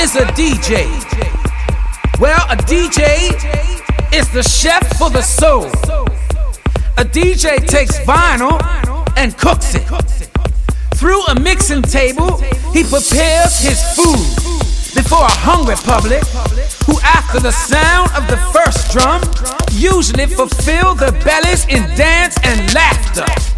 is a DJ? Well, a DJ is the chef for the soul. A DJ takes vinyl and cooks it. Through a mixing table, he prepares his food before a hungry public who, after the sound of the first drum, usually fulfill their bellies in dance and laughter.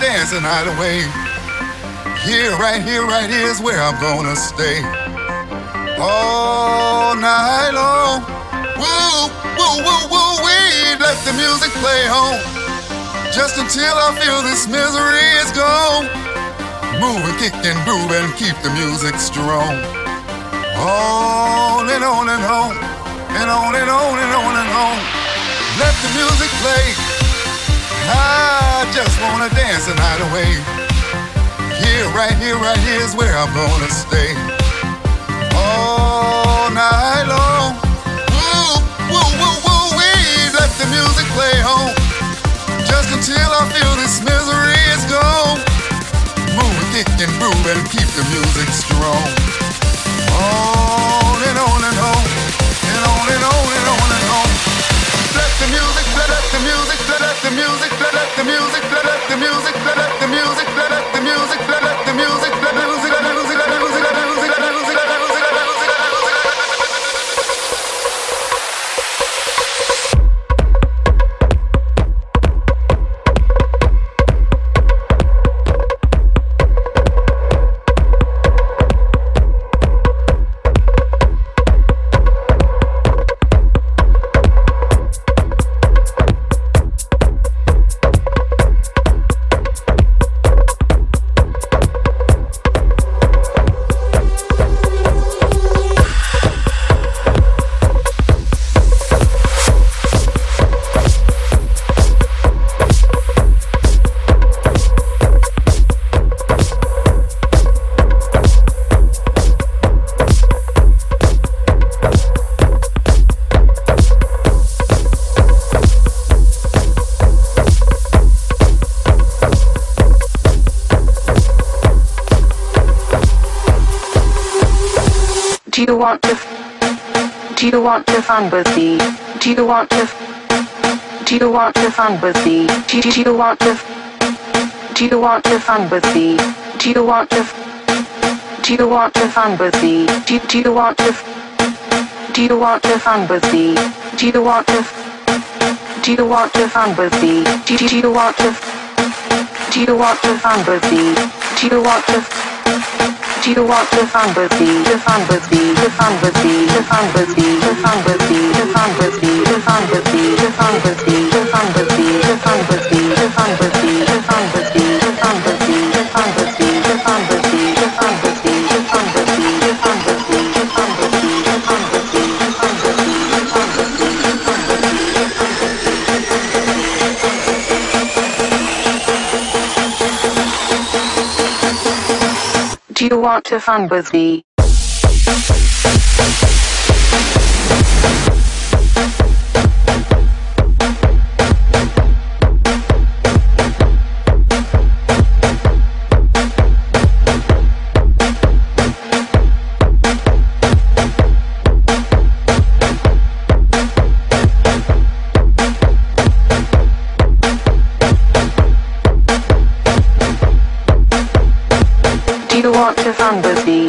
Just wanna the night away. Here, right here, right here is where I'm gonna stay. All night long. Woo, woo, woo, woo, we let the music play on. Just until I feel this misery is gone. Move and kick and groove and keep the music strong. On and on and on, and on and on and on and on. Let the music play. I just wanna dance the night away. Here, right here, right here is where I'm gonna stay. All night long woo, woo, woo, wee. Let the music play on. Just until I feel this misery is gone. Move, kick, and groove, and keep the music strong. On and on and on, and on and on and on and on. Let the music, let the music, let the music, let the music, let the music, let the music, let the music, let the music, let the music, let the music, let the music, let the music, let the music, want to? Do you want to fun with me? Do you want to? Do you want to fun with me? Do you, do you want to? Do you want to fun with me? Do you want to? Do you want to fun with me? Do, do you want to? Do you want to fun with me? Do you want to? Do you want to fun with me? Do, do you want to? Do you want to fun with me? Do you want to? You want to fun with me? To fun with me? To fun with me? To fun with me? To fun with me? To fun with me? To fun with me? To fun with me? To fun with me? To fun with me? To fun with me? To fun with me? You want to fun with me? Doctor Thunderbeat.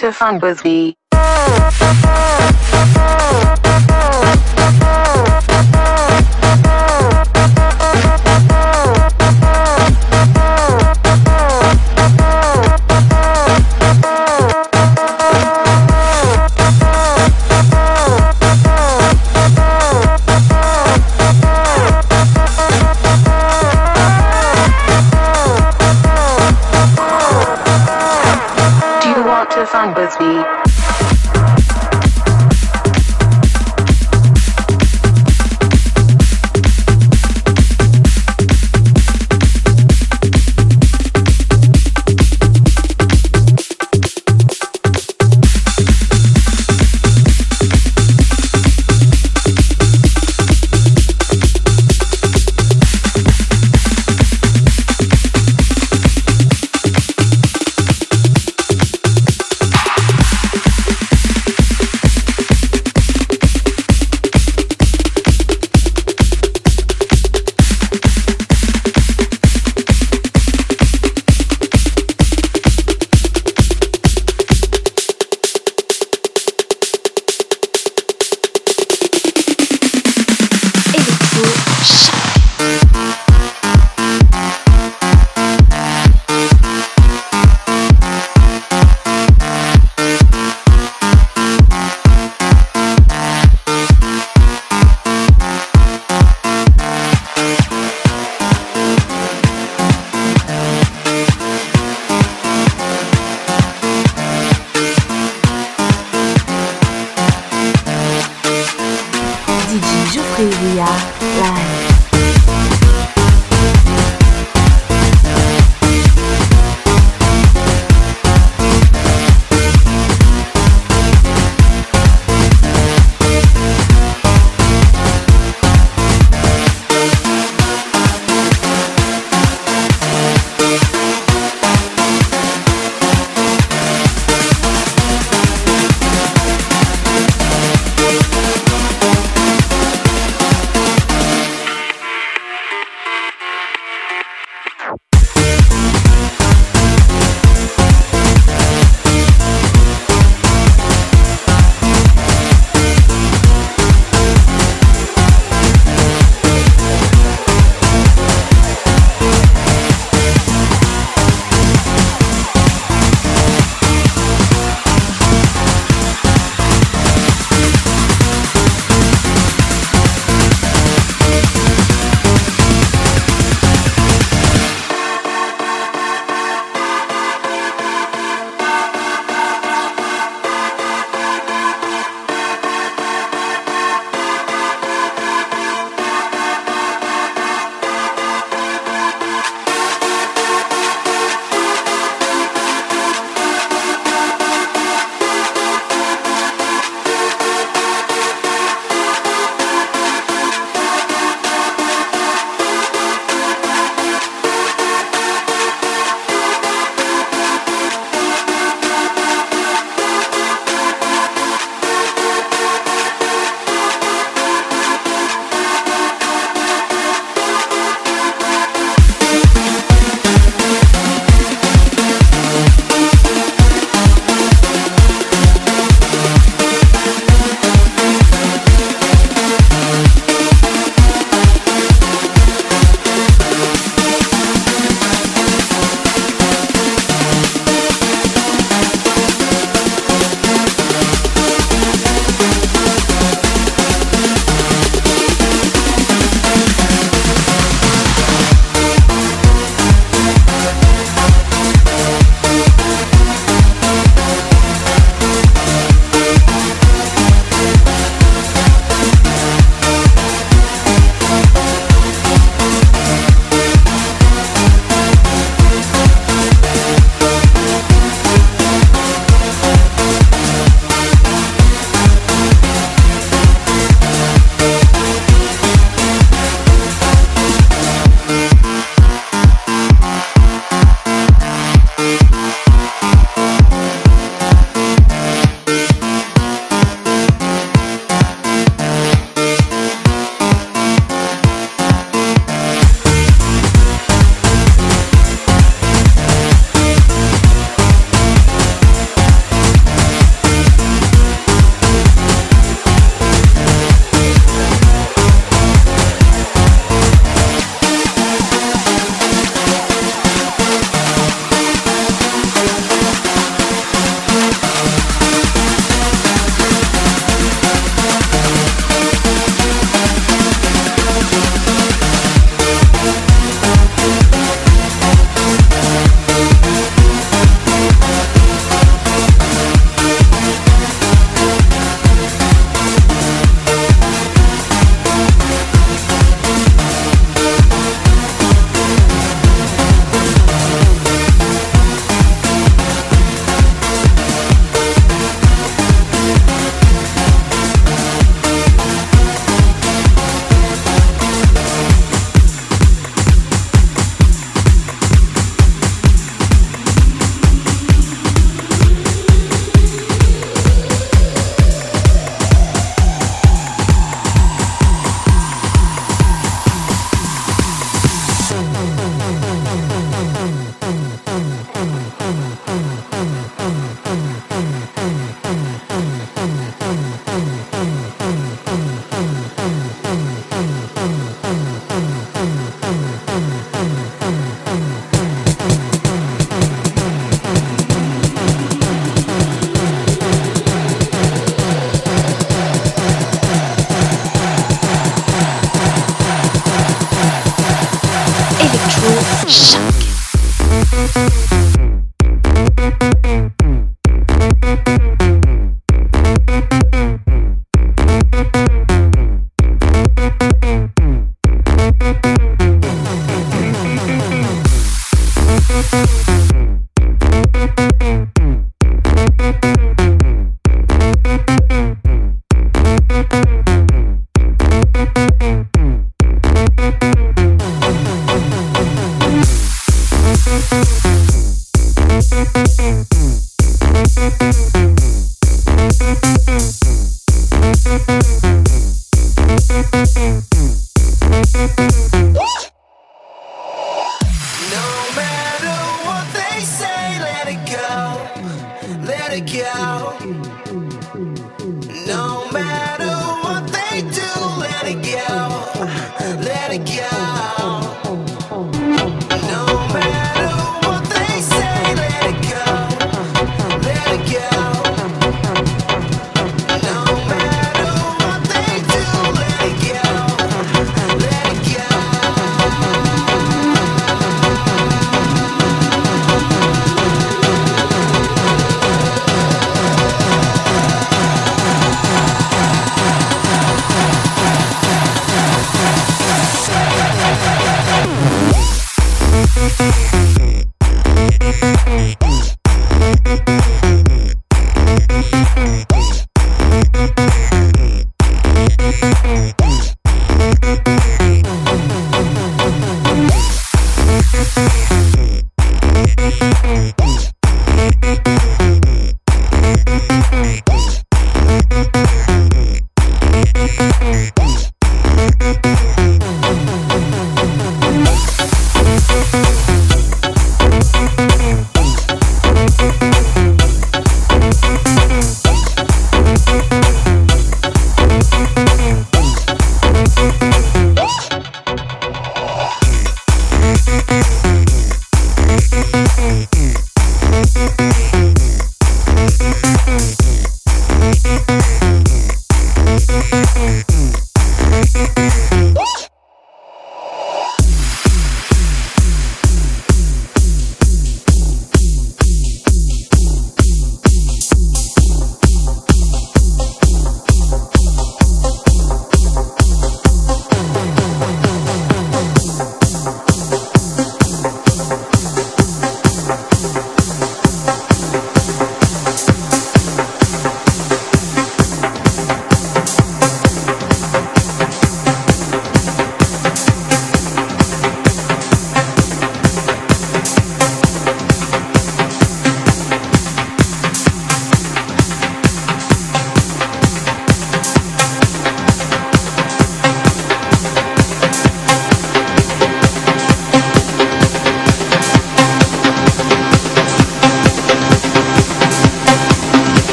To fun with me.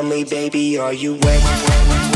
tell me, baby, are you ready?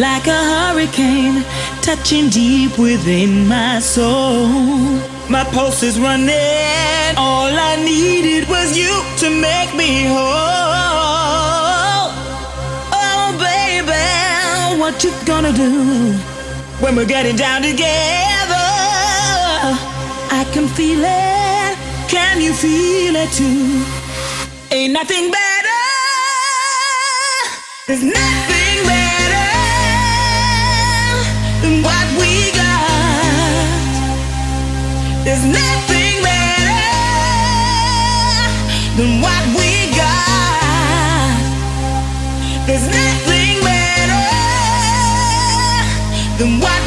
Like a hurricane, touching deep within my soul. My pulse is running. All I needed was you to make me whole. Oh, baby, what you gonna do when we're getting down together? I can feel it. Can you feel it too? Ain't nothing better. There's nothing better What we got. There's nothing better than what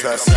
that.